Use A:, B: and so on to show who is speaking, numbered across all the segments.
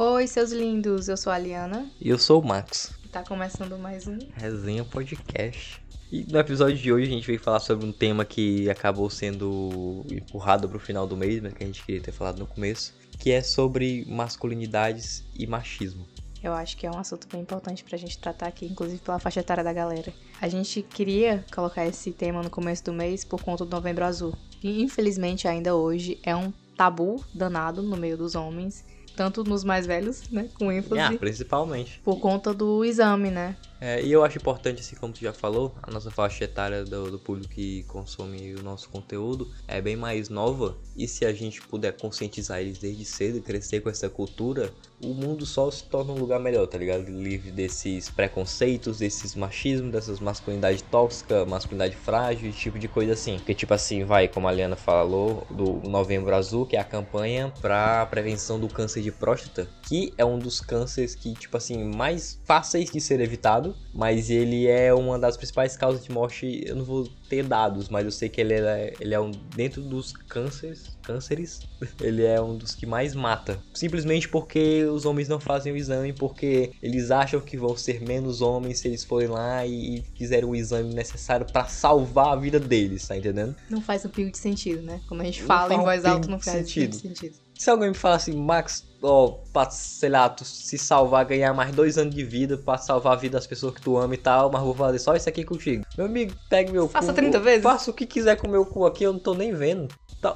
A: Oi, seus lindos, eu sou a Liana.
B: E eu sou o Max.
A: Tá começando mais um
B: Resenha Podcast. E no episódio de hoje a gente veio falar sobre um tema que acabou sendo empurrado pro final do mês, mas que a gente queria ter falado no começo, que é sobre masculinidades e machismo.
A: Eu acho que é um assunto bem importante pra gente tratar aqui, inclusive pela faixa etária da galera. A gente queria colocar esse tema no começo do mês por conta do Novembro Azul. E infelizmente ainda hoje é um tabu danado no meio dos homens, tanto nos mais velhos, né, com ênfase,
B: Ah, principalmente.
A: por conta do exame, né?
B: É, e eu acho importante, assim como tu já falou, a nossa faixa etária do, do público que consome o nosso conteúdo é bem mais nova. E se a gente puder conscientizar eles desde cedo e crescer com essa cultura, o mundo só se torna um lugar melhor, tá ligado? Livre desses preconceitos, desses machismos, dessas masculinidade tóxica, masculinidade frágil, esse tipo de coisa assim. Porque, tipo assim, vai, como a Liana falou, do Novembro Azul, que é a campanha pra prevenção do câncer de próstata, que é um dos cânceres que, tipo assim, mais fáceis de ser evitado mas ele é uma das principais causas de morte. Eu não vou ter dados, mas eu sei que ele é, ele é um dentro dos cânceres, cânceres, ele é um dos que mais mata. Simplesmente porque os homens não fazem o exame, porque eles acham que vão ser menos homens se eles forem lá e fizerem o exame necessário para salvar a vida deles, tá entendendo?
A: Não faz um pingo de sentido, né? Como a gente
B: Não
A: fala em
B: um
A: voz alta, não faz
B: sentido.
A: sentido. sentido.
B: Se alguém me falar assim, Max, ó, pra, sei lá, tu se salvar, ganhar mais dois anos de vida pra salvar a vida das pessoas que tu ama e tal, mas vou fazer só isso aqui contigo. Meu amigo, pegue meu
A: Faça
B: cu.
A: 30 vezes.
B: Faça o que quiser com meu cu aqui, eu não tô nem vendo. Tá,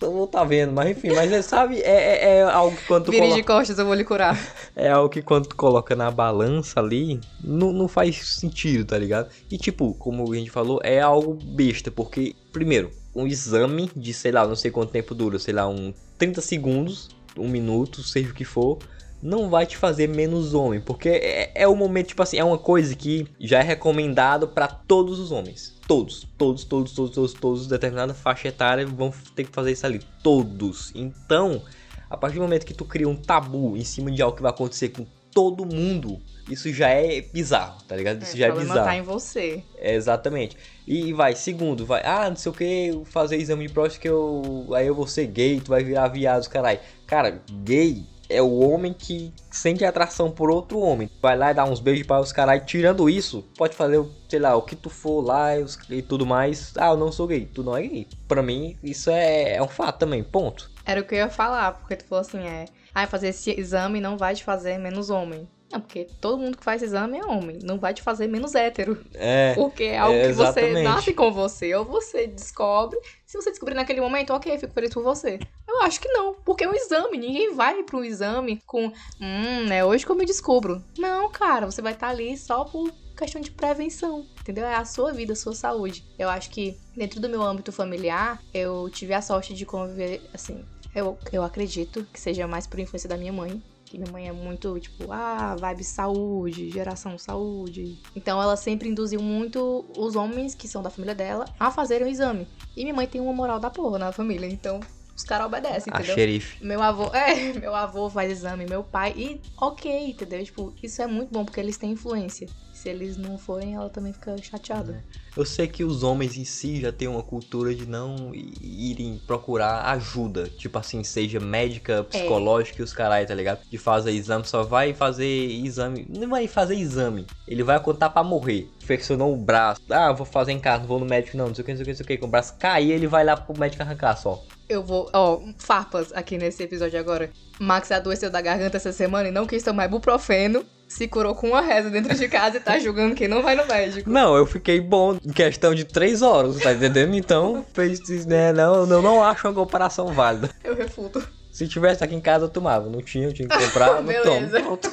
B: vou tá vendo, mas enfim, mas é, sabe, é, é, é algo que quando tu
A: Vire
B: coloca,
A: de costas, eu vou lhe curar.
B: é algo que quando tu coloca na balança ali, não, não faz sentido, tá ligado? E tipo, como a gente falou, é algo besta, porque, primeiro, um exame de, sei lá, não sei quanto tempo dura, sei lá, um 30 segundos, um minuto, seja o que for, não vai te fazer menos homem, porque é, é o momento, tipo assim, é uma coisa que já é recomendado pra todos os homens. Todos, todos, todos, todos, todos, todos, determinada faixa etária vão ter que fazer isso ali. Todos. Então, a partir do momento que tu cria um tabu em cima de algo que vai acontecer com todo mundo, isso já é bizarro, tá ligado? Isso já
A: o
B: é
A: problema
B: bizarro.
A: tá em você.
B: É, exatamente. E vai, segundo, vai, ah, não sei o que, fazer exame de próstata que eu. Aí eu vou ser gay, tu vai virar viado, caralho. Cara, gay é o homem que sente atração por outro homem. Vai lá e dá uns beijos para os caralho. Tirando isso, pode fazer, sei lá, o que tu for lá e, e tudo mais. Ah, eu não sou gay. Tu não é gay. Pra mim, isso é, é um fato também, ponto.
A: Era o que eu ia falar, porque tu falou assim, é... Ah, fazer esse exame não vai te fazer menos homem. Não, porque todo mundo que faz exame é homem. Não vai te fazer menos hétero.
B: É.
A: Porque é algo
B: É,
A: que você nasce com você. Ou você descobre. Se você descobrir naquele momento, ok, fico feliz por você. Eu acho que não. Porque é um exame. Ninguém vai pro exame com. Hum, é hoje que eu me descubro. Não, cara. Você vai estar ali só por questão de prevenção. Entendeu? É a sua vida, a sua saúde. Eu acho que dentro do meu âmbito familiar, eu tive a sorte de conviver, assim. Eu, eu acredito que seja mais por influência da minha mãe. Que minha mãe é muito, tipo, ah, vibe saúde, geração saúde. Então ela sempre induziu muito os homens que são da família dela a fazerem o exame. E minha mãe tem uma moral da porra na família, então os caras obedecem,
B: A
A: entendeu?
B: xerife.
A: Meu avô, é, meu avô faz exame, meu pai, e ok, entendeu? Tipo, isso é muito bom porque eles têm influência. Se eles não forem, ela também fica chateada.
B: Eu sei que os homens em si já têm uma cultura de não irem procurar ajuda. Tipo assim, seja médica, psicológica e os caralho, tá ligado? De fazer exame, só vai fazer exame. Não vai fazer exame. Ele vai contar pra morrer. Flexionou o braço. Ah, vou fazer em casa, não vou no médico não, não sei o que, não sei o que, não sei o que. Com o braço cair, ele vai lá pro médico arrancar só.
A: Eu vou, ó, farpas aqui nesse episódio agora. Max adoeceu da garganta essa semana e não quis tomar ibuprofeno. Se curou com uma reza dentro de casa e tá julgando quem não vai no médico.
B: Não, eu fiquei bom em questão de três horas, tá entendendo? Então, fez, né, não, eu não acho uma comparação válida.
A: Eu refuto.
B: Se tivesse aqui em casa, eu tomava. Não tinha, eu tinha que comprar, não tomo. Pronto.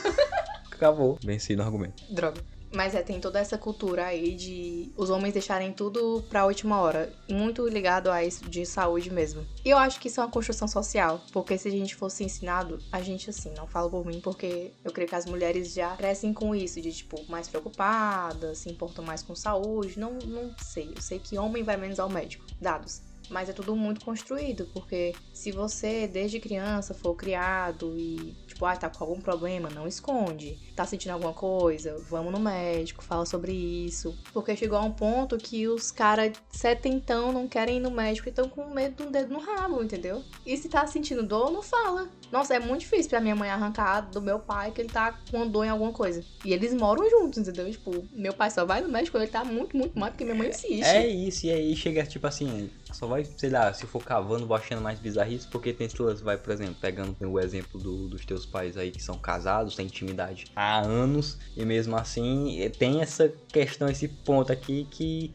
B: Acabou. Venci no argumento.
A: Droga. Mas é, tem toda essa cultura aí de os homens deixarem tudo pra última hora. Muito ligado a isso de saúde mesmo. E eu acho que isso é uma construção social. Porque se a gente fosse ensinado, a gente assim, não falo por mim, porque eu creio que as mulheres já crescem com isso, de tipo, mais preocupadas, se importam mais com saúde. Não, não sei. Eu sei que homem vai menos ao médico. Dados. Mas é tudo muito construído, porque se você desde criança for criado e, tipo, ah, tá com algum problema, não esconde. Tá sentindo alguma coisa, vamos no médico, fala sobre isso. Porque chegou a um ponto que os caras setentão não querem ir no médico e estão com medo de um dedo no rabo, entendeu? E se tá sentindo dor, não fala. Nossa, é muito difícil pra minha mãe arrancar do meu pai que ele tá com dor em alguma coisa. E eles moram juntos, entendeu? Tipo, meu pai só vai no médico quando ele tá muito, muito mal, porque minha mãe insiste.
B: É isso, e aí chega tipo assim, só vai, sei lá, se for cavando, vou achando mais bizarrice, porque tem suas, vai, por exemplo, pegando o exemplo do, dos teus pais aí que são casados, têm intimidade há anos, e mesmo assim tem essa questão, esse ponto aqui que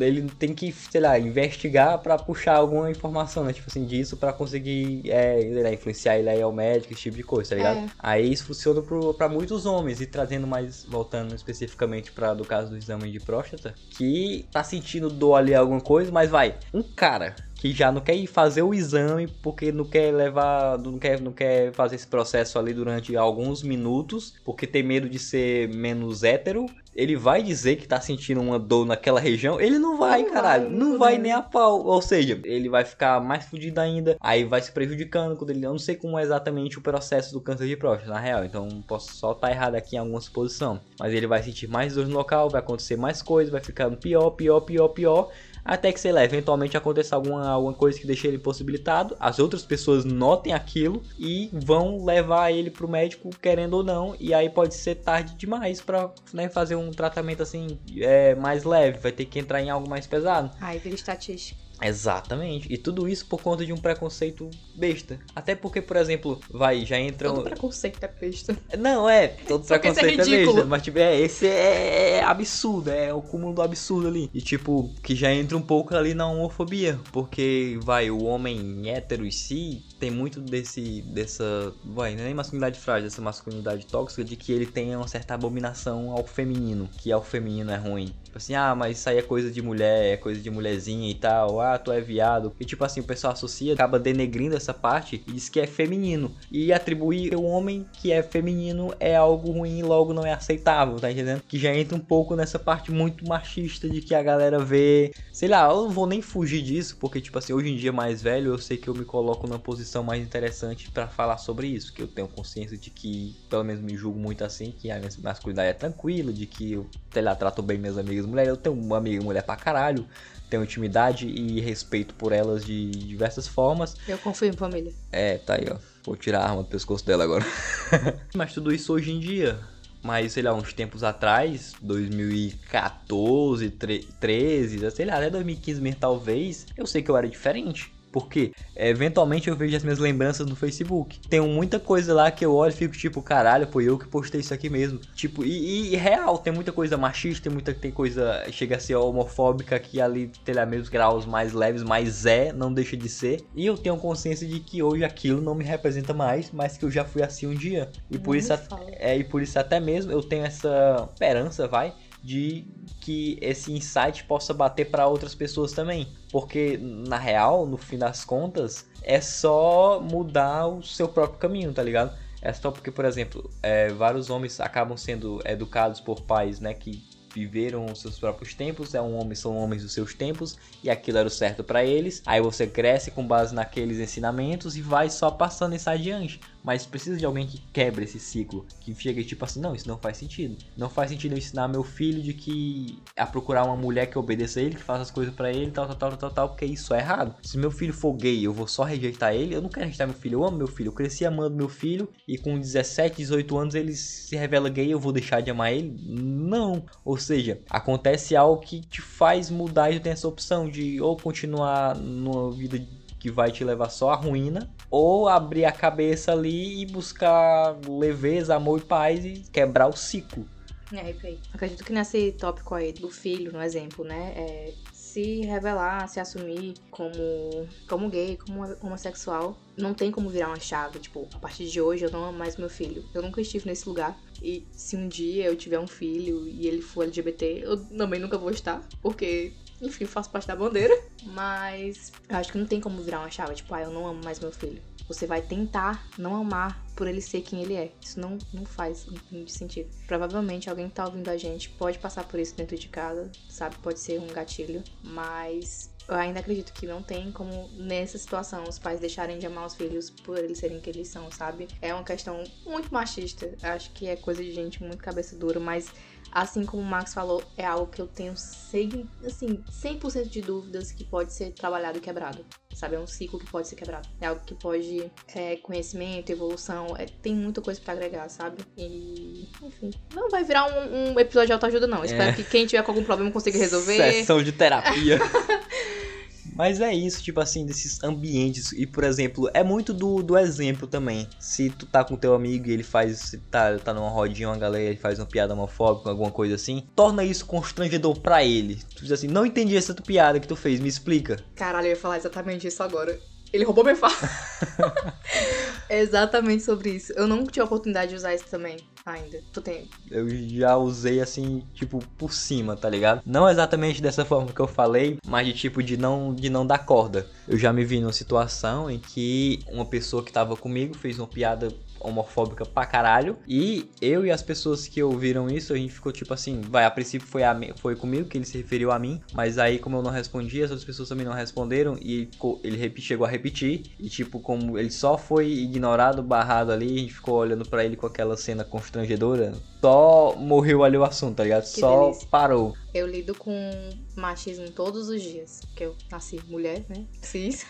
B: ele tem que, sei lá, investigar para puxar alguma informação, né? Tipo assim, disso para conseguir é, influenciar ele aí ao médico, esse tipo de coisa, tá ligado? É. Aí isso funciona para muitos homens. E trazendo mais, voltando especificamente para do caso do exame de próstata, que tá sentindo dor ali alguma coisa, mas vai, um cara que já não quer ir fazer o exame porque não quer levar, não quer, não quer fazer esse processo ali durante alguns minutos, porque tem medo de ser menos hétero. Ele vai dizer que tá sentindo uma dor naquela região, ele não vai, não caralho, vai, não vai nem a pau. Ou seja, ele vai ficar mais fudido ainda, aí vai se prejudicando quando ele. Eu não sei como é exatamente o processo do câncer de próstata, na real, então posso só estar tá errado aqui em alguma suposição. Mas ele vai sentir mais dor no local, vai acontecer mais coisas, vai ficando pior, pior, pior, pior até que, sei lá, eventualmente aconteça alguma, alguma coisa que deixe ele impossibilitado, as outras pessoas notem aquilo e vão levar ele pro médico querendo ou não, e aí pode ser tarde demais pra né, fazer um tratamento assim é, mais leve, vai ter que entrar em algo mais pesado.
A: Aí vira estatística.
B: Exatamente. E tudo isso por conta de um preconceito besta. Até porque, por exemplo, vai, já entra.
A: Todo preconceito é besta.
B: Não, é, todo preconceito é, é besta. Mas, tipo, é, esse é, é, absurdo, é o cúmulo do absurdo ali. E, tipo, que já entra um pouco ali na homofobia. Porque, vai, o homem hétero em si tem muito desse. dessa. Vai, nem masculinidade frágil, dessa masculinidade tóxica de que ele tem uma certa abominação ao feminino. Que ao feminino é ruim. Tipo assim, ah, mas isso aí é coisa de mulher, é coisa de mulherzinha e tal. Ah, tu é viado. E tipo assim, o pessoal associa, acaba denegrindo essa parte e diz que é feminino. E atribuir o homem que é feminino é algo ruim e logo não é aceitável, tá entendendo? Que já entra um pouco nessa parte muito machista de que a galera vê. Sei lá, eu não vou nem fugir disso, porque tipo assim, hoje em dia mais velho, eu sei que eu me coloco numa posição mais interessante para falar sobre isso. Que eu tenho consciência de que, pelo menos me julgo muito assim, que a minha masculinidade é tranquila, de que eu, sei lá, trato bem minhas amigas amigas mulheres. Eu tenho uma amiga mulher pra caralho. Tenho intimidade e respeito por elas de diversas formas.
A: Eu confio em família.
B: É, tá aí, ó. Vou tirar a arma do pescoço dela agora. Mas tudo isso hoje em dia. Mas, sei lá, uns tempos atrás, 2014, 13, sei lá, até 2015 mesmo, talvez, eu sei que eu era diferente. Porque é, eventualmente eu vejo as minhas lembranças no Facebook. Tem muita coisa lá que eu olho e fico tipo, caralho, foi eu que postei isso aqui mesmo. Tipo, e, e real, tem muita coisa machista, tem muita tem coisa chega a ser homofóbica que ali tem lá mesmos graus mais leves, mas é, não deixa de ser. E eu tenho consciência de que hoje aquilo não me representa mais, mas que eu já fui assim um dia. E por isso é, e por isso até mesmo eu tenho essa esperança, vai, de que esse insight possa bater para outras pessoas também. Porque, na real, no fim das contas, é só mudar o seu próprio caminho, tá ligado? É só porque, por exemplo, é, vários homens acabam sendo educados por pais, né, que viveram os seus próprios tempos, é um homem, são homens dos seus tempos e aquilo era o certo para eles. Aí você cresce com base naqueles ensinamentos e vai só passando isso adiante. Mas precisa de alguém que quebre esse ciclo, que chega tipo assim, não, isso não faz sentido. Não faz sentido eu ensinar meu filho de que a procurar uma mulher que obedeça a ele, que faça as coisas para ele, tal, tal, tal, tal, tal, porque isso é errado. Se meu filho for gay, eu vou só rejeitar ele, eu não quero rejeitar meu filho, eu amo meu filho, eu cresci amando meu filho e com 17, 18 anos ele se revela gay, eu vou deixar de amar ele? Não. Ou seja, acontece algo que te faz mudar e tu tem essa opção de ou continuar numa vida que vai te levar só à ruína, ou abrir a cabeça ali e buscar leveza, amor e paz e quebrar o ciclo.
A: É. Acredito que nesse tópico aí do filho, no exemplo, né? É, se revelar, se assumir como, como gay, como homossexual, não tem como virar uma chave. Tipo, a partir de hoje eu não amo mais meu filho. Eu nunca estive nesse lugar. E se um dia eu tiver um filho e ele for LGBT, eu também nunca vou estar. Porque enfim, faço parte da bandeira. Mas eu acho que não tem como virar uma chave, tipo, ah, eu não amo mais meu filho. Você vai tentar não amar por ele ser quem ele é. Isso não, não faz muito sentido. Provavelmente alguém que tá ouvindo a gente pode passar por isso dentro de casa, sabe? Pode ser um gatilho. Mas eu ainda acredito que não tem como, nessa situação, os pais deixarem de amar os filhos por eles serem que eles são, sabe? É uma questão muito machista. Acho que é coisa de gente muito cabeça dura, mas assim como o Max falou, é algo que eu tenho assim, 100% de dúvidas que pode ser trabalhado e quebrado. Sabe? É um ciclo que pode ser quebrado. É algo que pode. É, conhecimento, evolução. É, tem muita coisa para agregar, sabe? E. Enfim. Não vai virar um, um episódio de autoajuda, não. Espero é. que quem tiver com algum problema consiga resolver.
B: Sessão de terapia. Mas é isso, tipo assim, desses ambientes. E, por exemplo, é muito do, do exemplo também. Se tu tá com teu amigo e ele faz. Se tá, tá numa rodinha, uma galera, ele faz uma piada homofóbica, alguma coisa assim, torna isso constrangedor pra ele. Tu diz assim, não entendi essa tua piada que tu fez, me explica.
A: Caralho, eu ia falar exatamente isso agora. Ele roubou minha fala. é exatamente sobre isso. Eu não tive a oportunidade de usar isso também ainda. Tu tem?
B: Eu já usei assim, tipo, por cima, tá ligado? Não exatamente dessa forma que eu falei, mas de tipo de não de não dar corda. Eu já me vi numa situação em que uma pessoa que tava comigo fez uma piada homofóbica pra caralho. E eu e as pessoas que ouviram isso, a gente ficou tipo assim, vai, a princípio foi, a, foi comigo que ele se referiu a mim, mas aí como eu não respondi, as outras pessoas também não responderam e ele, chegou a repetir. E tipo, como ele só foi ignorado, barrado ali, a gente ficou olhando para ele com aquela cena constrangedora. Só morreu ali o assunto, tá ligado? Que só delícia. parou.
A: Eu lido com machismo todos os dias, porque eu nasci mulher, né? Cis.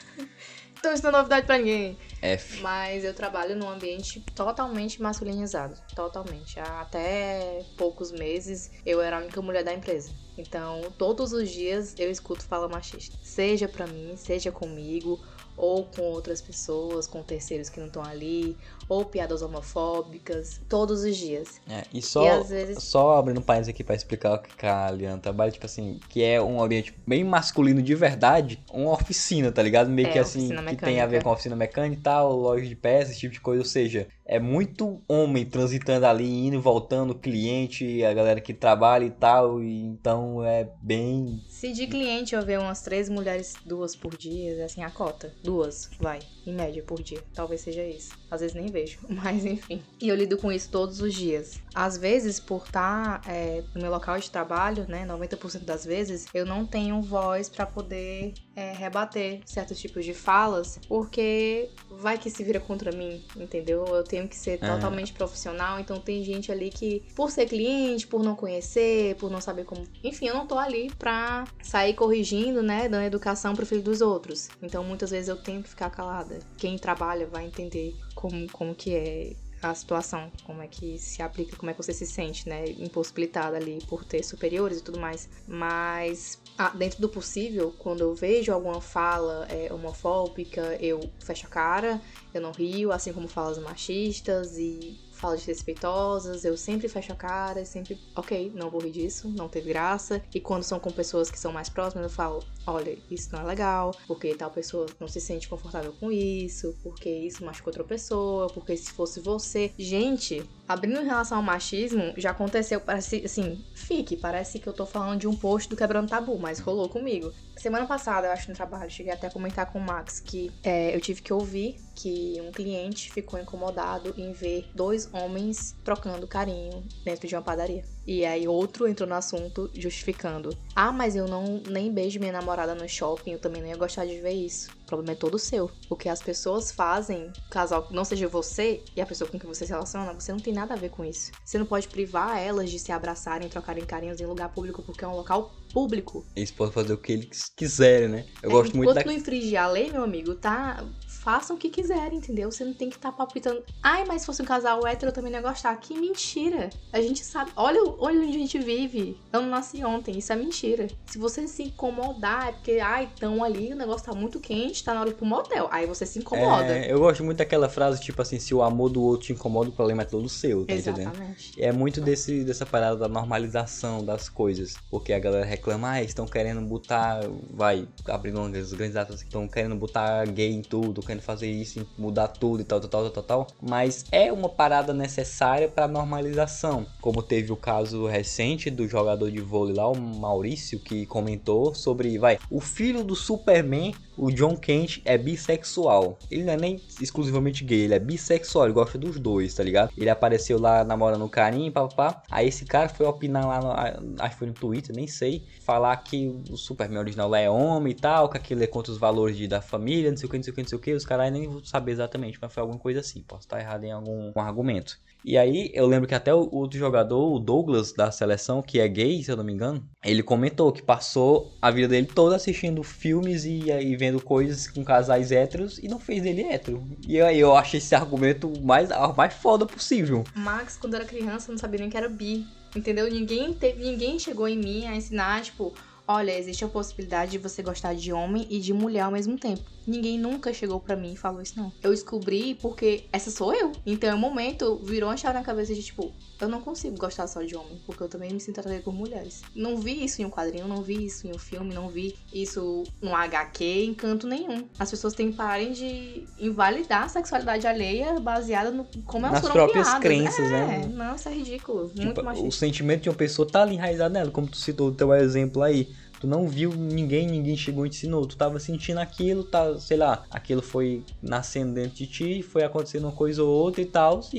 A: Então isso não é novidade pra ninguém.
B: F.
A: Mas eu trabalho num ambiente totalmente masculinizado. Totalmente. Até poucos meses eu era a única mulher da empresa. Então, todos os dias eu escuto fala machista. Seja pra mim, seja comigo, ou com outras pessoas, com terceiros que não estão ali, ou piadas homofóbicas, todos os dias.
B: É, e só, e vezes... só abrindo um país aqui para explicar o que a Liana trabalha, tipo assim, que é um ambiente bem masculino de verdade, uma oficina, tá ligado? Meio é, que assim, que tem a ver com oficina mecânica e tal, loja de peças, esse tipo de coisa, ou seja, é muito homem transitando ali, indo e voltando, cliente, a galera que trabalha e tal, e então é bem...
A: Se de cliente eu ver umas três mulheres, duas por dia, assim, a cota, duas, vai, em média por dia, talvez seja isso. Às vezes nem vejo, mas enfim. E eu lido com isso todos os dias. Às vezes, por estar tá, é, no meu local de trabalho, né, 90% das vezes, eu não tenho voz para poder é, rebater certos tipos de falas, porque vai que se vira contra mim, entendeu? Eu tenho que ser é. totalmente profissional, então tem gente ali que, por ser cliente, por não conhecer, por não saber como. Enfim, eu não tô ali pra sair corrigindo, né, dando educação pro filho dos outros. Então muitas vezes eu tenho que ficar calada. Quem trabalha vai entender como, como que é a situação, como é que se aplica, como é que você se sente, né, impossibilitada ali por ter superiores e tudo mais. Mas ah, dentro do possível, quando eu vejo alguma fala é, homofóbica, eu fecho a cara, eu não rio, assim como falas machistas e falas desrespeitosas, eu sempre fecho a cara, sempre, ok, não vou rir disso, não teve graça. E quando são com pessoas que são mais próximas, eu falo, olha, isso não é legal, porque tal pessoa não se sente confortável com isso, porque isso machucou outra pessoa, porque se fosse você. Gente, abrindo em relação ao machismo, já aconteceu, parece assim, fique, parece que eu tô falando de um post do Quebrando Tabu, mas rolou comigo. Semana passada, eu acho, no trabalho, cheguei até a comentar com o Max que é, eu tive que ouvir que um cliente ficou incomodado em ver dois homens trocando carinho dentro de uma padaria. E aí outro entrou no assunto justificando: "Ah, mas eu não nem beijo minha namorada no shopping, eu também não ia gostar de ver isso". O problema é todo seu. O que as pessoas fazem, casal não seja você e a pessoa com quem você se relaciona, você não tem nada a ver com isso. Você não pode privar elas de se abraçarem, trocarem carinhos em lugar público porque é um local público.
B: Eles podem fazer o que eles quiserem, né?
A: Eu é, gosto muito da... não infringir a lei, meu amigo, tá façam o que quiserem, entendeu? Você não tem que estar tá palpitando. Ai, mas se fosse um casal hétero eu também não ia gostar. Que mentira. A gente sabe. Olha, olha onde a gente vive. Eu não nasci ontem. Isso é mentira. Se você se incomodar, é porque, ai, tão ali, o negócio tá muito quente, tá na hora de ir pro motel. Aí você se incomoda.
B: É, eu gosto muito daquela frase, tipo assim, se o amor do outro te incomoda, o problema é todo seu, tá
A: Exatamente.
B: entendendo? É muito desse, dessa parada da normalização das coisas. Porque a galera reclama, ah, estão querendo botar, vai, abrindo as grandes datas, estão querendo botar gay em tudo, querendo querendo fazer isso, mudar tudo e tal, tal, tal, tal, tal. Mas é uma parada necessária para normalização. Como teve o caso recente do jogador de vôlei lá, o Maurício, que comentou sobre, vai, o filho do Superman o John Kent é bissexual. Ele não é nem exclusivamente gay, ele é bissexual, ele gosta dos dois, tá ligado? Ele apareceu lá namorando o carinha, papapá. Aí esse cara foi opinar lá, no, acho que foi no Twitter, nem sei, falar que o Superman original lá é homem e tal, que aquilo é contra os valores de, da família, não sei o que, não sei o que, não sei o que. Os caras nem vão saber exatamente, mas foi alguma coisa assim. Posso estar errado em algum um argumento. E aí, eu lembro que até o outro jogador, o Douglas da seleção, que é gay, se eu não me engano, ele comentou que passou a vida dele toda assistindo filmes e, e vendo coisas com casais héteros e não fez dele hétero. E aí eu achei esse argumento mais, mais foda possível.
A: Max, quando era criança, não sabia nem que era bi. Entendeu? Ninguém teve, ninguém chegou em mim a ensinar, tipo, olha, existe a possibilidade de você gostar de homem e de mulher ao mesmo tempo. Ninguém nunca chegou para mim e falou isso, não. Eu descobri porque essa sou eu. Então, é um momento, virou uma chave na cabeça de tipo, eu não consigo gostar só de homem, porque eu também me sinto atraída por mulheres. Não vi isso em um quadrinho, não vi isso em um filme, não vi isso no HQ, em canto nenhum. As pessoas têm que pararem de invalidar a sexualidade alheia baseada no como elas
B: Nas
A: foram
B: próprias
A: criadas.
B: crenças,
A: é,
B: né?
A: Não, isso é ridículo.
B: Tipo,
A: muito
B: o
A: machista.
B: sentimento de uma pessoa tá ali enraizado nela, como tu citou o teu exemplo aí. Tu não viu ninguém, ninguém chegou e te ensinou. Tu tava sentindo aquilo, tá, sei lá, aquilo foi nascendo dentro de ti, foi acontecendo uma coisa ou outra e tal, e,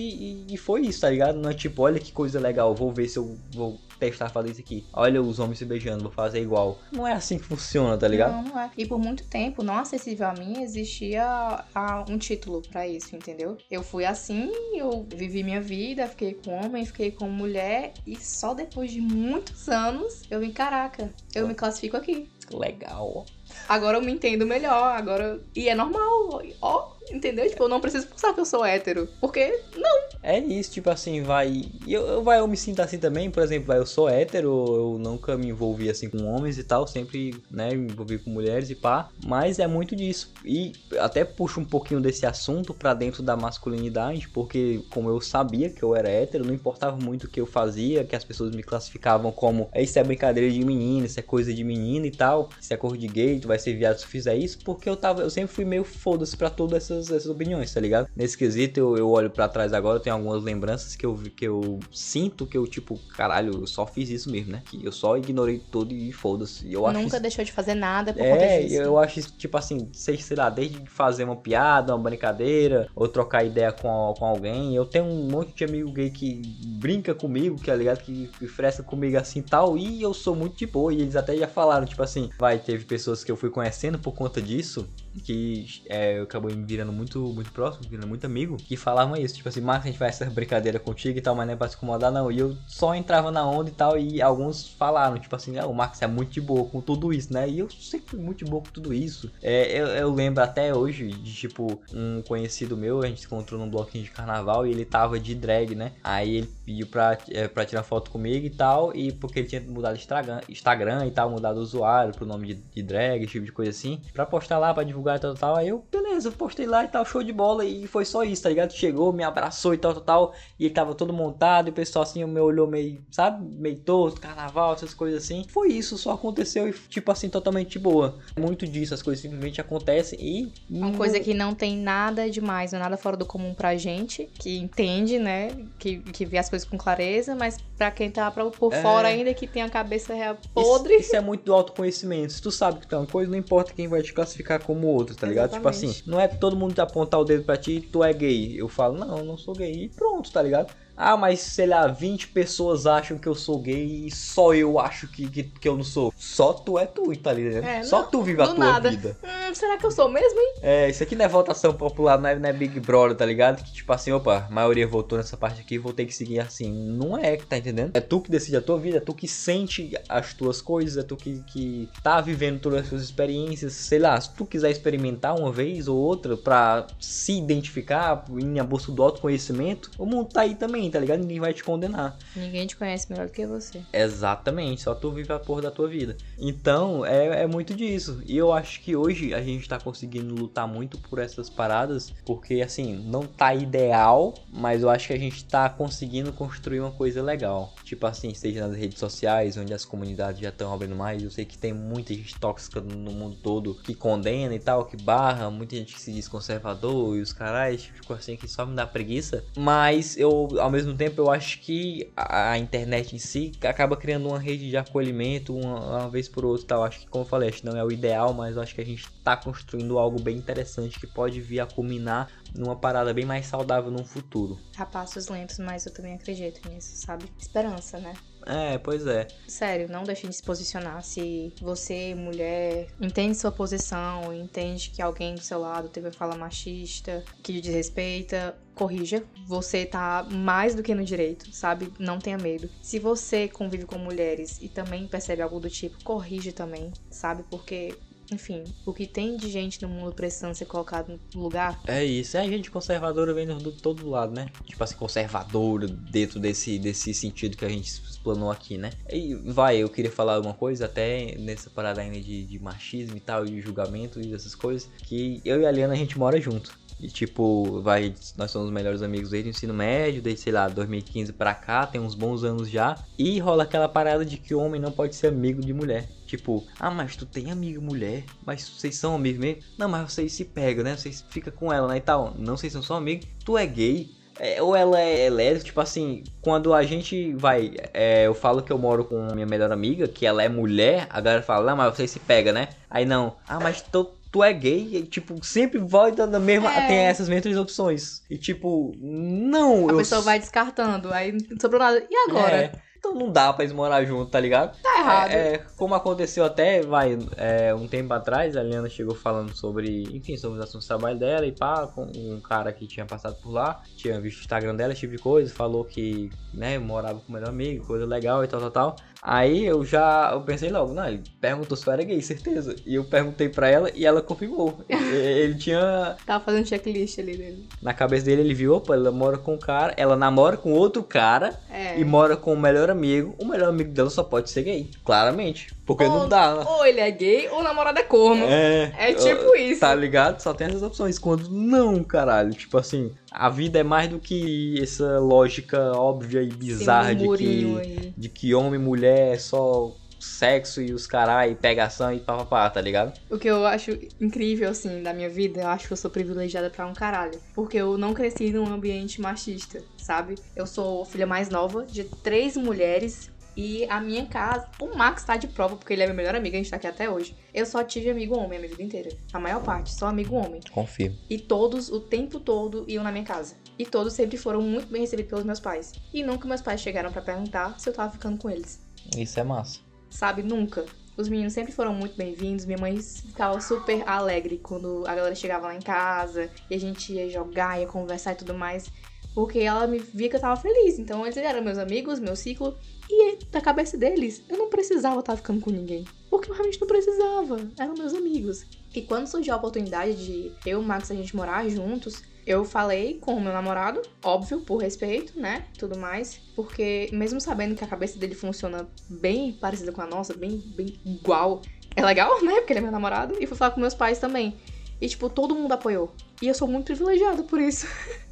B: e, e foi isso, tá ligado? Não é tipo, olha que coisa legal, vou ver se eu vou testar fazer isso aqui. Olha os homens se beijando, vou fazer igual. Não é assim que funciona, tá ligado?
A: Não, não é. E por muito tempo, não acessível a mim, existia a- um título pra isso, entendeu? Eu fui assim, eu vivi minha vida, fiquei com homem, fiquei com mulher, e só depois de muitos anos eu vim, caraca, eu me classifico aqui.
B: Legal.
A: Agora eu me entendo melhor, agora. E é normal, ó, entendeu? Tipo, eu não preciso pensar que eu sou hétero. Porque não.
B: É isso, tipo assim, vai. Eu, eu, vai, eu me sinto assim também, por exemplo, vai, eu sou hétero, eu nunca me envolvi assim com homens e tal, sempre, né, me envolvi com mulheres e pá. Mas é muito disso. E até puxo um pouquinho desse assunto pra dentro da masculinidade, porque como eu sabia que eu era hétero, não importava muito o que eu fazia, que as pessoas me classificavam como isso é brincadeira de menino, isso é coisa de menino e tal, isso é cor de gay, tu vai ser viado se fizer isso, porque eu tava, eu sempre fui meio foda-se pra todas essas, essas opiniões, tá ligado? Nesse quesito, eu, eu olho pra trás agora, eu tenho algumas lembranças que eu, que eu sinto que eu, tipo, caralho, eu só fiz isso mesmo, né? Que eu só ignorei tudo e foda-se. Eu
A: Nunca deixou de fazer nada por conta
B: é,
A: disso.
B: eu acho isso, tipo assim, sei, sei lá, desde fazer uma piada, uma brincadeira, ou trocar ideia com, com alguém. Eu tenho um monte de amigo gay que brinca comigo, que é ligado, que, que fresca comigo assim e tal, e eu sou muito de boa. E eles até já falaram, tipo assim, vai, teve pessoas que eu fui conhecendo por conta disso, que é, eu acabei me virando muito, muito próximo, virando muito amigo, que falavam isso, tipo assim, Marcos, a gente faz essa brincadeira contigo e tal, mas não é pra se incomodar, não. E eu só entrava na onda e tal, e alguns falaram, tipo assim, ah, o Marcos é muito de boa com tudo isso, né? E eu sempre fui muito de boa com tudo isso. É, eu, eu lembro até hoje de, tipo, um conhecido meu, a gente se encontrou num bloquinho de carnaval e ele tava de drag, né? Aí ele pediu pra, é, pra tirar foto comigo e tal, e porque ele tinha mudado Instagram, Instagram e tal, mudado o usuário pro nome de, de drag, esse tipo de coisa assim, pra postar lá, pra divulgar e tal, tal. Aí eu, eu postei lá e tal, show de bola, e foi só isso, tá ligado? Chegou, me abraçou e tal, tal, tal, e ele tava todo montado, e o pessoal assim, me olhou meio, sabe, meio torto, carnaval, essas coisas assim. Foi isso, só aconteceu e, tipo assim, totalmente boa. Muito disso, as coisas simplesmente acontecem e.
A: Uma coisa que não tem nada demais, não é nada fora do comum pra gente, que entende, né? Que, que vê as coisas com clareza, mas pra quem tá pra- por
B: É.
A: fora ainda, que tem a cabeça real podre.
B: Isso, isso é muito do autoconhecimento. Se tu sabe que é uma coisa, não importa quem vai te classificar como outro, tá ligado? Tipo
A: Exatamente.
B: assim, não é todo mundo apontar o dedo pra ti tu é gay. Eu falo, não, eu não sou gay. E pronto, tá ligado? Ah, mas sei lá, 20 pessoas acham que eu sou gay e só eu acho que, que, que eu não sou. Só tu é tu, tá ligado?
A: É,
B: só
A: não,
B: tu vive a tua
A: nada.
B: vida.
A: Hum, será que eu sou mesmo, hein?
B: É, isso aqui não é votação popular, não é, não é Big Brother, tá ligado? Que tipo assim, opa, a maioria votou nessa parte aqui, vou ter que seguir assim. Não é, tá entendendo? É tu que decide a tua vida, é tu que sente as tuas coisas, é tu que, que tá vivendo todas as suas experiências. Sei lá, se tu quiser experimentar uma vez ou outra pra se identificar em a busca do autoconhecimento, o mundo tá aí também, tá ligado? Ninguém vai te condenar.
A: Ninguém te conhece melhor do que você.
B: Exatamente, só tu vive a porra da tua vida. Então, é, é muito disso. E eu acho que hoje a gente tá conseguindo lutar muito por essas paradas, porque assim, não tá ideal, mas eu acho que a gente tá conseguindo construir uma coisa legal. Tipo assim, seja nas redes sociais, onde as comunidades já estão abrindo mais. Eu sei que tem muita gente tóxica no mundo todo que condena e tal, que barra, muita gente que se diz conservador e os caras, tipo assim, que só me dá preguiça. Mas eu, ao mesmo tempo, eu acho que a, internet em si acaba criando uma rede de acolhimento uma, uma vez por outra tal. Acho que, como eu falei, acho que não é o ideal, mas acho que a gente tá construindo algo bem interessante que pode vir a culminar numa parada bem mais saudável no futuro.
A: A passos lentos, mas eu também acredito nisso, sabe? Esperança, né?
B: É, pois é.
A: Sério, não deixe de se posicionar. Se você, mulher, entende sua posição, entende que alguém do seu lado teve fala machista, que lhe desrespeita, corrija. Você tá mais do que no direito, sabe? Não tenha medo. Se você convive com mulheres e também percebe algo do tipo, corrige também, sabe? Porque enfim, o que tem de gente no mundo precisando ser colocado no lugar.
B: É isso, é gente conservadora vendo de todo lado, né? Tipo assim, conservadora dentro desse, desse sentido que a gente explanou aqui, né? E vai, eu queria falar uma coisa, até nessa parada ainda de, de machismo e tal, de julgamento e dessas coisas, que eu e a Liana a gente mora junto. E tipo, vai, nós somos os melhores amigos desde o ensino médio, desde, sei lá, 2015 pra cá, tem uns bons anos já. E rola aquela parada de que homem não pode ser amigo de mulher. Tipo, ah, mas tu tem amigo mulher? Mas vocês são amigos mesmo? Não, mas vocês se pegam, né? Vocês ficam com ela, né? E tal. Não, vocês são só amigos. Tu é gay. É, ou ela é lésbica, tipo assim, quando a gente vai, é, eu falo que eu moro com minha melhor amiga, que ela é mulher, a galera fala, não, mas vocês se pegam, né? Aí não, ah, mas tô, tu é gay, e, tipo, sempre vai dando a mesma.
A: É.
B: Tem essas mesmas opções. E tipo, não.
A: A
B: eu
A: pessoa vai descartando, aí não sobrou nada. E agora?
B: É, então não dá pra eles morar junto, tá ligado?
A: Tá errado.
B: É, é, como aconteceu até, vai, é, um tempo atrás, a Liana chegou falando sobre, enfim, sobre os assuntos do trabalho dela e pá, com um cara que tinha passado por lá, tinha visto o Instagram dela, esse tipo de coisa, falou que, né, morava com o melhor amigo, coisa legal e tal, tal, tal. Aí eu já, eu pensei logo, não, ele perguntou se eu era gay, certeza. E eu perguntei pra ela e ela confirmou. ele tinha...
A: Tava fazendo checklist ali dele.
B: Na cabeça dele ele viu, opa, ela mora com um cara, ela namora com outro cara
A: É.
B: e mora com o melhor amigo. O melhor amigo dela só pode ser gay, claramente. Porque
A: Ou-
B: não dá.
A: Ou ele é gay ou o namorado é corno.
B: É,
A: É tipo isso.
B: Tá ligado? Só tem essas opções. Quando não, caralho. Tipo assim, a vida é mais do que essa lógica óbvia e bizarra de que,
A: aí.
B: de que homem e mulher é só sexo e os carai, pegação e papapá, tá ligado?
A: O que eu acho incrível, assim, da minha vida, eu acho que eu sou privilegiada pra um caralho. Porque eu não cresci num ambiente machista, sabe? Eu sou a filha mais nova de três mulheres. E a minha casa, o Max tá de prova, porque ele é meu melhor amigo, a gente tá aqui até hoje. Eu só tive amigo homem a minha vida inteira. A maior parte, só amigo homem.
B: Confirmo.
A: E todos, o tempo todo, iam na minha casa. E todos sempre foram muito bem recebidos pelos meus pais. E nunca meus pais chegaram pra perguntar se eu tava ficando com eles.
B: Isso é massa.
A: Sabe? Nunca. Os meninos sempre foram muito bem-vindos. Minha mãe ficava super alegre quando a galera chegava lá em casa e a gente ia jogar, ia conversar e tudo mais. Porque ela me via que eu tava feliz. Então eles eram meus amigos, meu ciclo. E da cabeça deles, eu não precisava estar ficando com ninguém. Porque eu realmente não precisava. Eram meus amigos. E quando surgiu a oportunidade de eu e o Max a gente morar juntos, eu falei com o meu namorado, óbvio, por respeito, né? Tudo mais. Porque mesmo sabendo que a cabeça dele funciona bem parecida com a nossa, bem, bem igual, é legal, né? Porque ele é meu namorado. E fui falar com meus pais também. E, tipo, todo mundo apoiou. E eu sou muito privilegiada por isso.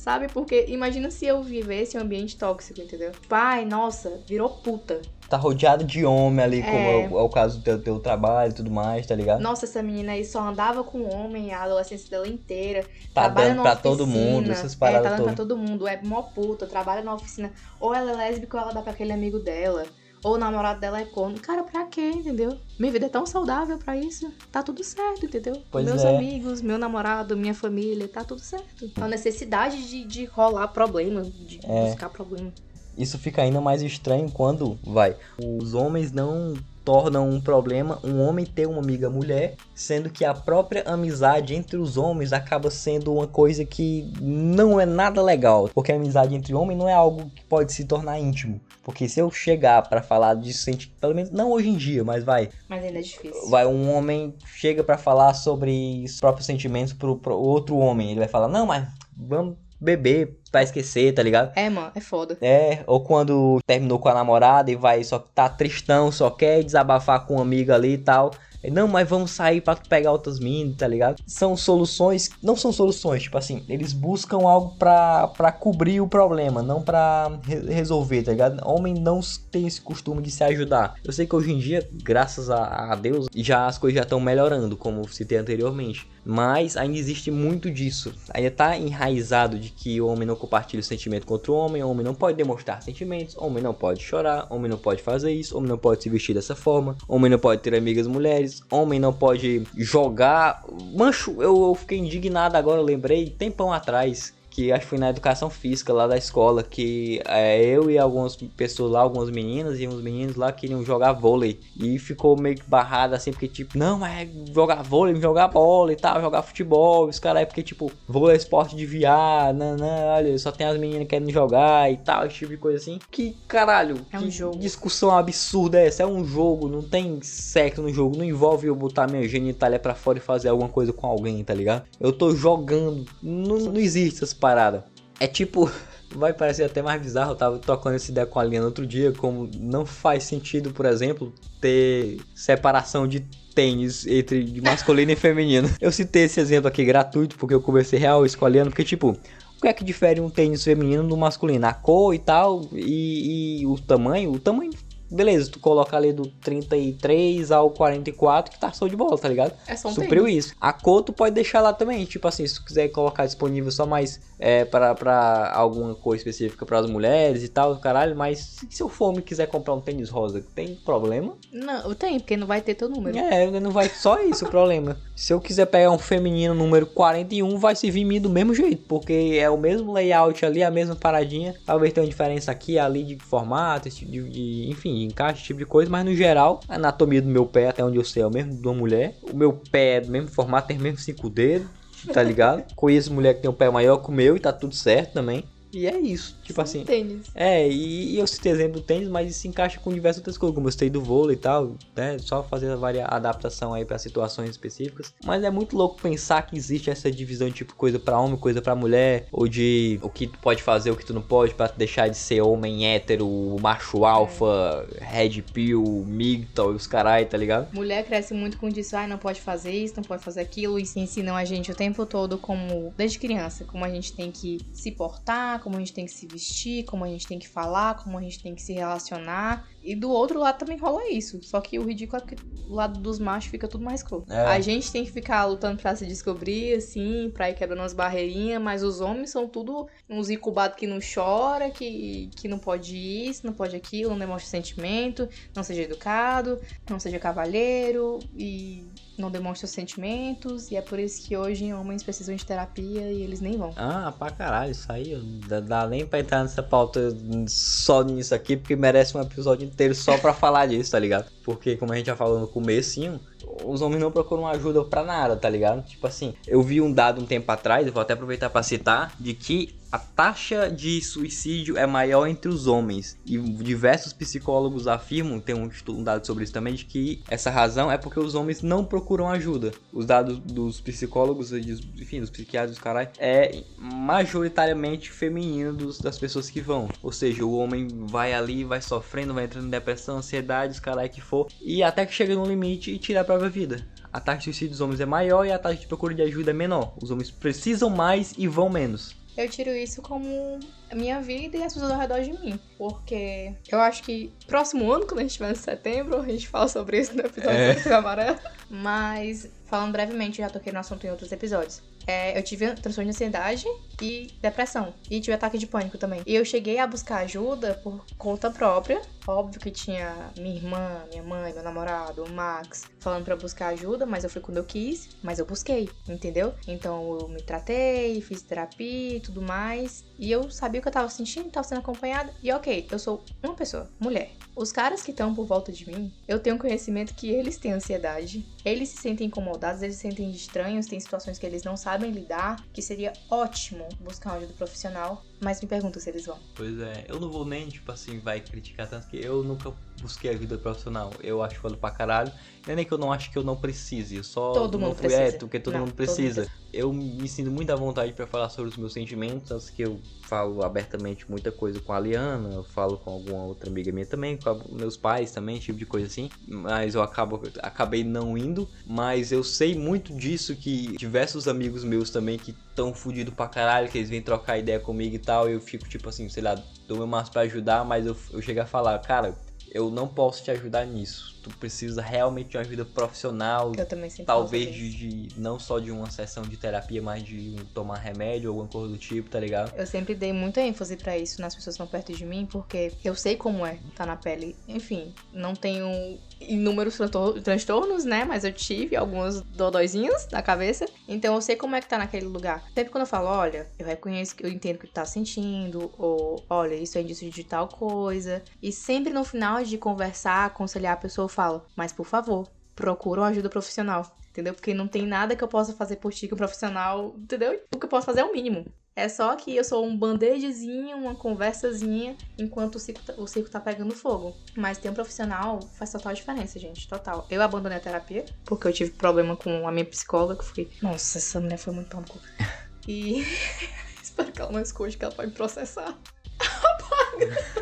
A: Sabe? Porque imagina se eu vivesse um ambiente tóxico, entendeu? Pai, nossa, virou puta.
B: Tá rodeado de homem ali, como
A: É.
B: é o, é o caso do teu, teu trabalho e tudo mais, tá ligado?
A: Nossa, essa menina aí só andava com homem a adolescência dela inteira.
B: Tá
A: trabalha
B: dando pra todo
A: oficina,
B: mundo, essas
A: É,
B: paradas
A: tá dando pra
B: todas.
A: todo mundo. É mó puta, trabalha na oficina. Ou ela é lésbica ou ela dá pra aquele amigo dela. Ou o namorado dela é corno. Cara, pra quê, entendeu? Minha vida é tão saudável pra isso. Tá tudo certo, entendeu?
B: Pois
A: Meus
B: é.
A: amigos, meu namorado, minha família, tá tudo certo. A necessidade de, de rolar problema, de
B: É.
A: buscar problema.
B: Isso fica ainda mais estranho quando, vai, os homens não tornam um problema um homem ter uma amiga mulher, sendo que a própria amizade entre os homens acaba sendo uma coisa que não é nada legal, porque a amizade entre homens não é algo que pode se tornar íntimo. Porque se eu chegar pra falar de senti- pelo menos não hoje em dia, mas vai,
A: Mas ainda é difícil.
B: vai um homem chega pra falar sobre os próprios sentimentos pro, pro outro homem, ele vai falar: "Não, mas vamos beber pra esquecer", tá ligado?
A: É, mano, é foda.
B: É, ou quando terminou com a namorada e vai só tá tristão, só quer desabafar com uma amiga ali e tal. Não, mas vamos sair pra pegar outras minas, tá ligado? São soluções, não são soluções, tipo assim, eles buscam algo pra cobrir o problema, não pra re resolver, tá ligado? Homem não tem esse costume de se ajudar. Eu sei que hoje em dia, graças a, a Deus, já as coisas já estão melhorando, como citei anteriormente. Mas ainda existe muito disso. Ainda tá enraizado de que o homem não compartilha o sentimento contra o homem, o homem não pode demonstrar sentimentos, o homem não pode chorar, o homem não pode fazer isso, o homem não pode se vestir dessa forma, o homem não pode ter amigas mulheres, homem não pode jogar. Mancho, eu, eu fiquei indignado agora, eu lembrei, tempão atrás que acho que foi na educação física lá da escola, que é, eu e algumas pessoas lá, algumas meninas e uns meninos lá queriam jogar vôlei. E ficou meio que barrado assim, porque tipo, não, mas é jogar vôlei, jogar bola e tal, jogar futebol. Os caras é porque tipo, vôlei é esporte de viar, não, não, olha, só tem as meninas querendo jogar e tal, esse tipo de coisa assim. Que caralho,
A: é um
B: que
A: jogo.
B: discussão absurda é essa? É um jogo, não tem sexo no jogo, não envolve eu botar minha genitália pra fora e fazer alguma coisa com alguém, tá ligado? Eu tô jogando, não, não existe essas paradas. É tipo, vai parecer até mais bizarro, eu tava tocando essa ideia com a outro dia, como não faz sentido, por exemplo, ter separação de tênis entre masculino e feminino. Eu citei esse exemplo aqui gratuito, porque eu conversei real isso com a Liana, porque tipo, o que é que difere um tênis feminino do masculino? A cor e tal, e, e o tamanho, o tamanho beleza, tu coloca ali do 33 ao 44 que tá show de bola, tá ligado?
A: É só um
B: Supriu
A: tênis.
B: isso. A cor tu pode deixar lá também, tipo assim, se tu quiser colocar disponível só mais é, pra, pra alguma cor específica para as mulheres e tal, caralho, mas se seu fome quiser comprar um tênis rosa, tem problema?
A: Não, tem, porque não vai ter teu número.
B: É, não vai só isso o problema. Se eu quiser pegar um feminino número 41, vai se vir mim do mesmo jeito, porque é o mesmo layout ali, a mesma paradinha. Talvez tenha uma diferença aqui ali de formato, tipo de, de enfim, de encaixe, esse tipo de coisa, mas no geral, a anatomia do meu pé, até onde eu sei, é o mesmo de uma mulher. O meu pé é do mesmo formato, tem os cinco dedos, tá ligado? Conheço mulher que tem um pé maior que o meu e tá tudo certo também. E é isso, tipo assim.
A: Tênis.
B: É, e, e eu citei exemplo do tênis, mas isso se encaixa com diversas outras coisas, como eu citei do vôlei e tal, né? Só fazer a adaptação aí para situações específicas. Mas é muito louco pensar que existe essa divisão tipo coisa para homem, coisa para mulher, ou de o que tu pode fazer, o que tu não pode, para deixar de ser homem hétero, macho alfa, red pill, migtal e os carai, tá ligado?
A: Mulher cresce muito com disso, ai, não pode fazer isso, não pode fazer aquilo, e se ensinam a gente o tempo todo como, desde criança, como a gente tem que se portar, como a gente tem que se vestir, como a gente tem que falar, como a gente tem que se relacionar. E do outro lado também rola isso. Só que o ridículo é que do lado dos machos fica tudo mais cru.
B: É.
A: A gente tem que ficar lutando pra se descobrir, assim, pra ir quebrando as barreirinhas, mas os homens são tudo uns incubados que não chora, que, que não pode isso, não pode aquilo, não demonstra sentimento, não seja educado, não seja cavalheiro e não demonstra os sentimentos. E é por isso que hoje homens precisam de terapia e eles nem vão.
B: Ah, pra caralho, isso aí dá, dá nem pra entrar nessa pauta só nisso aqui, porque merece um episódio inteiro só pra falar disso, tá ligado? Porque, como a gente já falou no comecinho, os homens não procuram ajuda pra nada, tá ligado? Tipo assim, eu vi um dado um tempo atrás, eu vou até aproveitar pra citar, de que a taxa de suicídio é maior entre os homens. E diversos psicólogos afirmam, tem um, dado sobre isso também, de que essa razão é porque os homens não procuram ajuda. Os dados dos psicólogos, enfim, dos psiquiatras, dos caras, é majoritariamente feminino dos- das pessoas que vão. Ou seja, o homem vai ali, vai sofrendo, vai entrando em depressão, ansiedade, os caras que for, e até que chega no limite e tira a própria vida. A taxa de suicídio dos homens é maior e a taxa de procura de ajuda é menor. Os homens precisam mais e vão menos.
A: Eu tiro isso como a minha vida e as pessoas ao redor de mim. Porque eu acho que próximo ano, quando a gente estiver em setembro, a gente fala sobre isso no episódio
B: É.
A: do Amarelo. Mas, falando brevemente, já toquei no assunto em outros episódios. É, eu tive transtorno de ansiedade e depressão. E tive ataque de pânico também. E eu cheguei a buscar ajuda por conta própria. Óbvio que tinha minha irmã, minha mãe, meu namorado, o Max, falando eu buscar ajuda, mas eu fui quando eu quis, mas eu busquei, entendeu? Então eu me tratei, fiz terapia e tudo mais. E eu sabia o que eu tava sentindo, tava sendo acompanhada. E ok, eu sou uma pessoa, mulher. Os caras que estão por volta de mim, eu tenho conhecimento que eles têm ansiedade, eles se sentem incomodados, eles se sentem estranhos, tem situações que eles não sabem lidar, que seria ótimo buscar ajuda profissional. Mas me pergunta se eles vão.
B: Pois é, eu não vou nem, tipo assim, vai criticar tanto que eu nunca busquei a vida profissional. Eu acho foda pra caralho. Não é nem que eu não acho que eu não precise, eu só
A: Todo
B: não
A: mundo
B: fui
A: precisa.
B: porque todo
A: Não,
B: mundo
A: todo
B: precisa.
A: mundo
B: Eu me sinto muito à vontade pra falar sobre os meus sentimentos, acho que eu falo abertamente muita coisa com a Liana, eu falo com alguma outra amiga minha também, com a- meus pais também, tipo de coisa assim. Mas eu acabo, acabei não indo, mas eu sei muito disso que diversos amigos meus também que tão fudido pra caralho, que eles vêm trocar ideia comigo e tal, eu fico tipo assim, sei lá, dou meu máximo pra ajudar, mas eu, eu chego a falar, cara, eu não posso te ajudar nisso. Tu precisa realmente de uma ajuda profissional,
A: Eu também sempre
B: talvez de, de- não só de uma sessão de terapia, mas de tomar remédio ou alguma coisa do tipo, tá ligado?
A: Eu sempre dei muita ênfase pra isso nas pessoas que estão perto de mim, porque eu sei como é tá na pele. Enfim, não tenho inúmeros transtornos, né? Mas eu tive alguns dodóizinhos na cabeça. Então eu sei como é que tá naquele lugar. Sempre quando eu falo, olha, eu reconheço que eu entendo o que tu tá sentindo, ou olha, isso é indício de tal coisa. E sempre no final de conversar, aconselhar a pessoa, eu falo, mas por favor, procura uma ajuda profissional. Entendeu? Porque não tem nada que eu possa fazer por ti que um profissional, entendeu? O que eu posso fazer é o mínimo. É só que eu sou um band-aidzinho, uma conversazinha, enquanto o circo, tá, o circo tá pegando fogo. Mas ter um profissional faz total diferença, gente. Total. Eu abandonei a terapia, porque eu tive problema com a minha psicóloga, que fiquei, nossa, essa mulher foi muito cu. E espero que ela não escute, que ela pode me processar.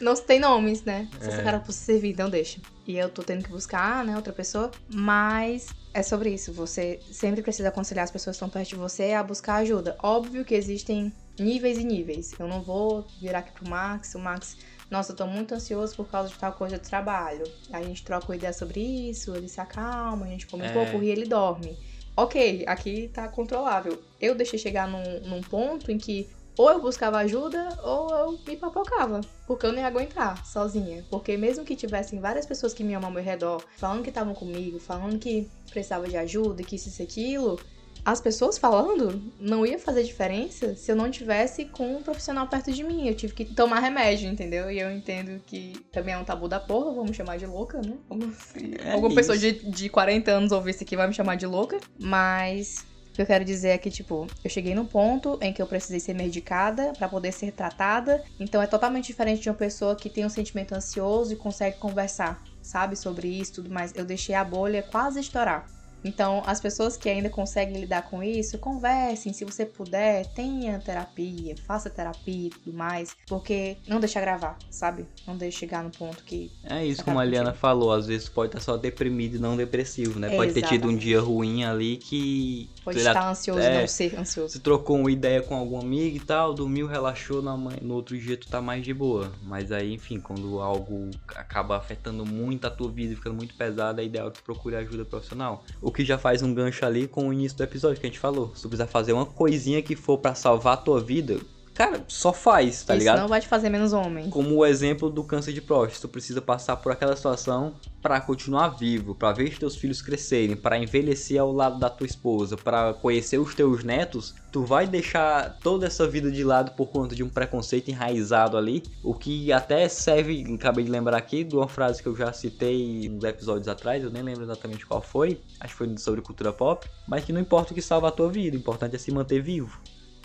A: Não tem nomes, né? Se essa
B: É.
A: cara fosse servir, então deixa. E eu tô tendo que buscar, né, outra pessoa. Mas é sobre isso. Você sempre precisa aconselhar as pessoas que estão perto de você a buscar ajuda. Óbvio que existem níveis e níveis. Eu não vou virar aqui pro Max. O Max, nossa, eu tô muito ansioso por causa de tal coisa do trabalho. A gente troca uma ideia sobre isso, ele se acalma, a gente come um
B: É.
A: pouco e ele dorme. Ok, aqui tá controlável. Eu deixei chegar num, num ponto em que ou eu buscava ajuda ou eu me papocava. Porque eu não ia aguentar sozinha. Porque mesmo que tivessem várias pessoas que me amam ao meu redor, falando que estavam comigo, falando que precisava de ajuda, que isso e aquilo, as pessoas falando não ia fazer diferença se eu não tivesse com um profissional perto de mim. Eu tive que tomar remédio, entendeu? E eu entendo que também é um tabu da porra, vamos chamar de louca, né? Como se
B: É
A: alguma pessoa
B: isso.
A: de, de 40 anos ouvir isso aqui vai me chamar de louca. Mas que eu quero dizer é que, tipo, eu cheguei num ponto em que eu precisei ser medicada pra poder ser tratada. Então é totalmente diferente de uma pessoa que tem um sentimento ansioso e consegue conversar, sabe, sobre isso e tudo mais. Eu deixei a bolha quase estourar. Então, as pessoas que ainda conseguem lidar com isso, conversem. Se você puder, tenha terapia, faça terapia e tudo mais. Porque não deixa gravar, sabe? Não deixa chegar no ponto que.
B: É isso, como a Liana falou, às vezes pode estar só deprimido e não depressivo, né? Pode ter tido um dia ruim ali que.
A: Pode estar ansioso
B: é.
A: não ser ansioso.
B: Você trocou uma ideia com algum amigo e tal, dormiu, relaxou, na manhã, no outro dia tu tá mais de boa. Mas aí, enfim, quando algo acaba afetando muito a tua vida e ficando muito pesado, é ideal que tu procure ajuda profissional. O que já faz um gancho ali com o início do episódio que a gente falou. Se tu precisar fazer uma coisinha que for pra salvar a tua vida, cara, só faz, tá
A: isso
B: ligado?
A: não vai te fazer menos homem.
B: Como o exemplo do câncer de próstata, tu precisa passar por aquela situação pra continuar vivo, pra ver os teus filhos crescerem, pra envelhecer ao lado da tua esposa, pra conhecer os teus netos, tu vai deixar toda essa vida de lado por conta de um preconceito enraizado ali, o que até serve, acabei de lembrar aqui de uma frase que eu já citei uns episódios atrás, eu nem lembro exatamente qual foi, acho que foi sobre cultura pop, mas que não importa o que salva a tua vida, o importante é se manter vivo.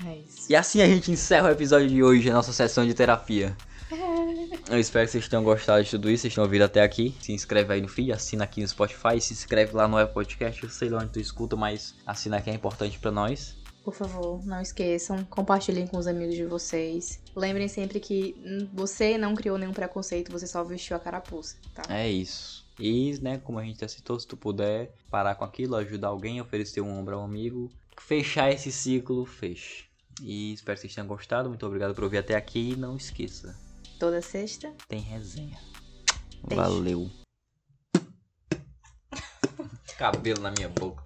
A: É isso.
B: E assim a gente encerra o episódio de hoje, a nossa sessão de terapia. Eu espero que vocês tenham gostado de tudo isso, vocês tenham ouvido até aqui. Se inscreve aí no feed, assina aqui no Spotify, se inscreve lá no Apple Podcast, eu sei lá onde tu escuta, mas assina aqui é importante pra nós.
A: Por favor, não esqueçam, compartilhem com os amigos de vocês. Lembrem sempre que você não criou nenhum preconceito, você só vestiu a carapuça, tá?
B: É isso. E, né, como a gente já citou, se tu puder parar com aquilo, ajudar alguém, oferecer um ombro a um amigo, fechar esse ciclo, feche. E espero que vocês tenham gostado, muito obrigado por ouvir até aqui e não esqueça,
A: Toda sexta.
B: tem resenha.
A: Beijo.
B: Valeu. Cabelo na minha boca.